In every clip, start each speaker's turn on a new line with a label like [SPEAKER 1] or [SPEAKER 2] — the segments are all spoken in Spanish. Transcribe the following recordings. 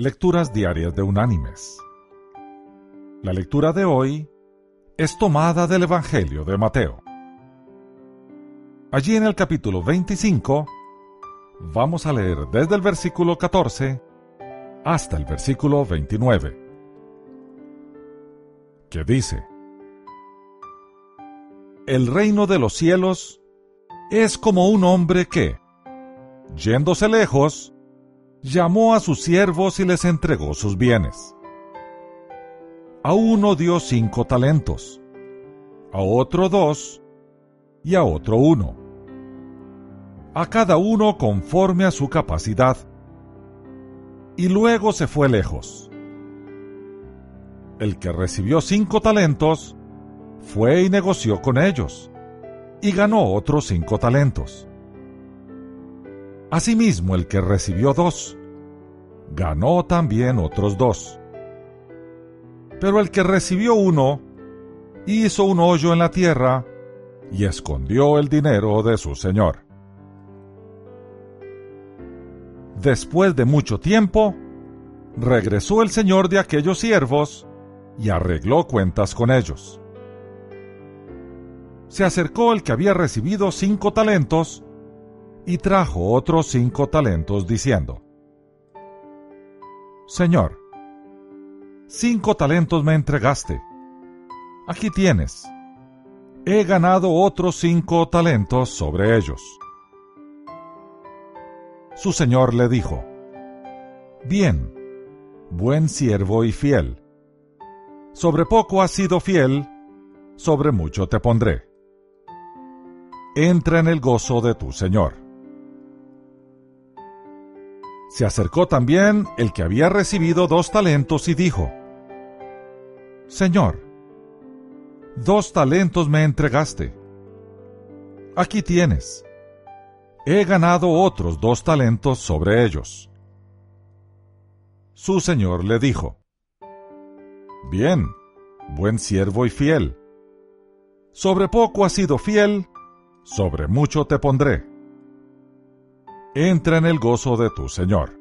[SPEAKER 1] Lecturas Diarias de Unánimes. La lectura de hoy es tomada del Evangelio de Mateo. Allí en el capítulo 25 vamos a leer desde el versículo 14 hasta el versículo 29, que dice, El reino de los cielos es como un hombre que, yéndose lejos, llamó a sus siervos y les entregó sus bienes. A uno dio cinco talentos, a otro dos y a otro uno. A cada uno conforme a su capacidad. Y luego se fue lejos. El que recibió cinco talentos fue y negoció con ellos, y ganó otros cinco talentos. Asimismo, el que recibió dos, ganó también otros dos. Pero el que recibió uno, hizo un hoyo en la tierra y escondió el dinero de su señor. Después de mucho tiempo, regresó el señor de aquellos siervos y arregló cuentas con ellos. Se acercó el que había recibido cinco talentos y trajo otros cinco talentos diciendo, Señor, cinco talentos me entregaste. Aquí tienes. He ganado otros cinco talentos sobre ellos. Su señor le dijo, Bien, buen siervo y fiel. Sobre poco has sido fiel, sobre mucho te pondré. Entra en el gozo de tu señor. Se acercó también el que había recibido dos talentos y dijo, Señor, dos talentos me entregaste. Aquí tienes. He ganado otros dos talentos sobre ellos. Su señor le dijo, Bien, buen siervo y fiel. Sobre poco has sido fiel, sobre mucho te pondré entra en el gozo de tu Señor.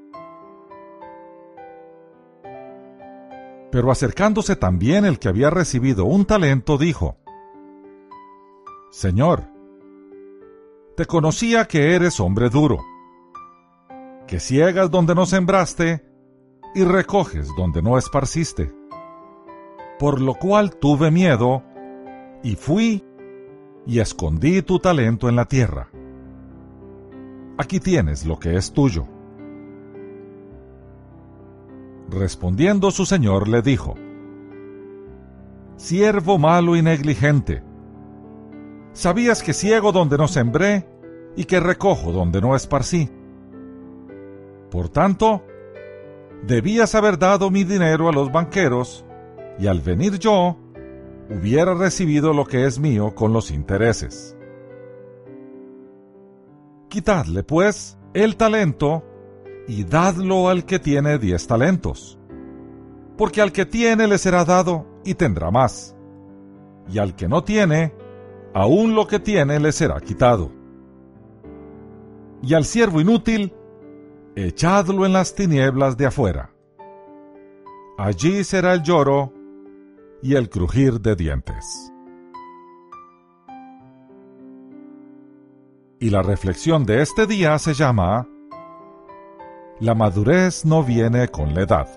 [SPEAKER 1] Pero acercándose también el que había recibido un talento, dijo, Señor, te conocía que eres hombre duro, que ciegas donde no sembraste y recoges donde no esparciste. Por lo cual tuve miedo y fui y escondí tu talento en la tierra aquí tienes lo que es tuyo. Respondiendo su señor le dijo, Siervo malo y negligente, ¿sabías que ciego donde no sembré y que recojo donde no esparcí? Por tanto, debías haber dado mi dinero a los banqueros, y al venir yo, hubiera recibido lo que es mío con los intereses. Quitadle, pues, el talento y dadlo al que tiene diez talentos. Porque al que tiene le será dado y tendrá más. Y al que no tiene, aún lo que tiene le será quitado. Y al siervo inútil, echadlo en las tinieblas de afuera. Allí será el lloro y el crujir de dientes. Y la reflexión de este día se llama La madurez no viene con la edad.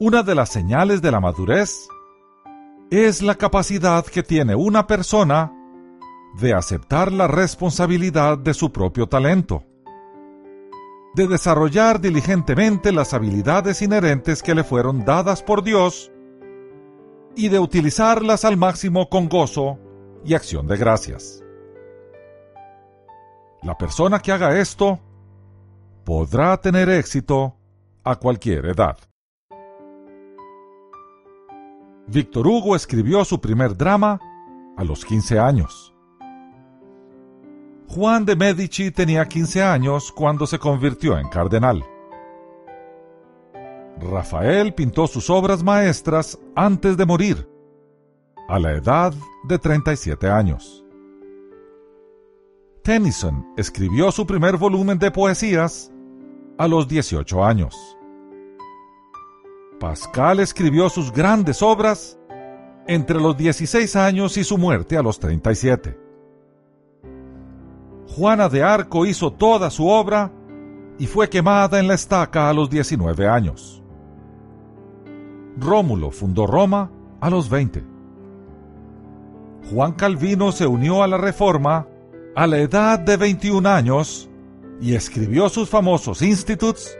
[SPEAKER 1] Una de las señales de la madurez es la capacidad que tiene una persona de aceptar la responsabilidad de su propio talento, de desarrollar diligentemente las habilidades inherentes que le fueron dadas por Dios y de utilizarlas al máximo con gozo y acción de gracias. La persona que haga esto podrá tener éxito a cualquier edad. Víctor Hugo escribió su primer drama a los 15 años. Juan de Medici tenía 15 años cuando se convirtió en cardenal. Rafael pintó sus obras maestras antes de morir a la edad de 37 años. Tennyson escribió su primer volumen de poesías a los 18 años. Pascal escribió sus grandes obras entre los 16 años y su muerte a los 37. Juana de Arco hizo toda su obra y fue quemada en la estaca a los 19 años. Rómulo fundó Roma a los 20. Juan Calvino se unió a la Reforma a la edad de 21 años y escribió sus famosos Institutes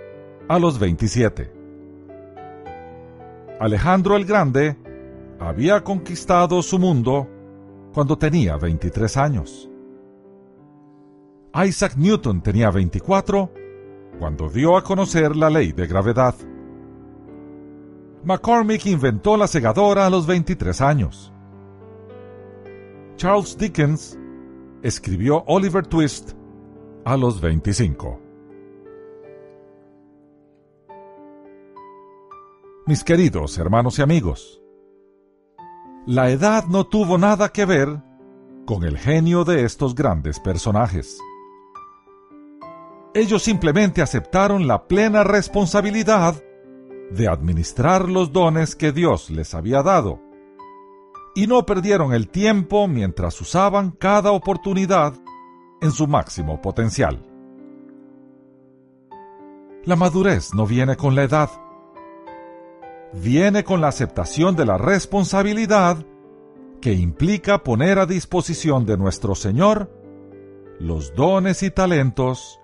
[SPEAKER 1] a los 27. Alejandro el Grande había conquistado su mundo cuando tenía 23 años. Isaac Newton tenía 24 cuando dio a conocer la ley de gravedad. McCormick inventó la segadora a los 23 años. Charles Dickens escribió Oliver Twist a los 25. Mis queridos hermanos y amigos, la edad no tuvo nada que ver con el genio de estos grandes personajes. Ellos simplemente aceptaron la plena responsabilidad de administrar los dones que Dios les había dado y no perdieron el tiempo mientras usaban cada oportunidad en su máximo potencial. La madurez no viene con la edad, viene con la aceptación de la responsabilidad que implica poner a disposición de nuestro Señor los dones y talentos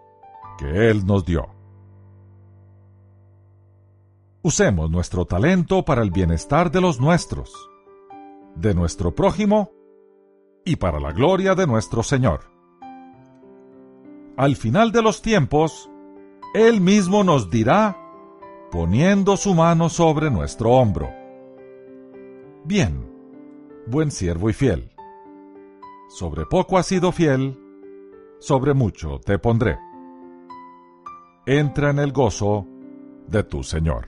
[SPEAKER 1] que Él nos dio. Usemos nuestro talento para el bienestar de los nuestros de nuestro prójimo y para la gloria de nuestro Señor. Al final de los tiempos, Él mismo nos dirá, poniendo su mano sobre nuestro hombro. Bien, buen siervo y fiel. Sobre poco has sido fiel, sobre mucho te pondré. Entra en el gozo de tu Señor.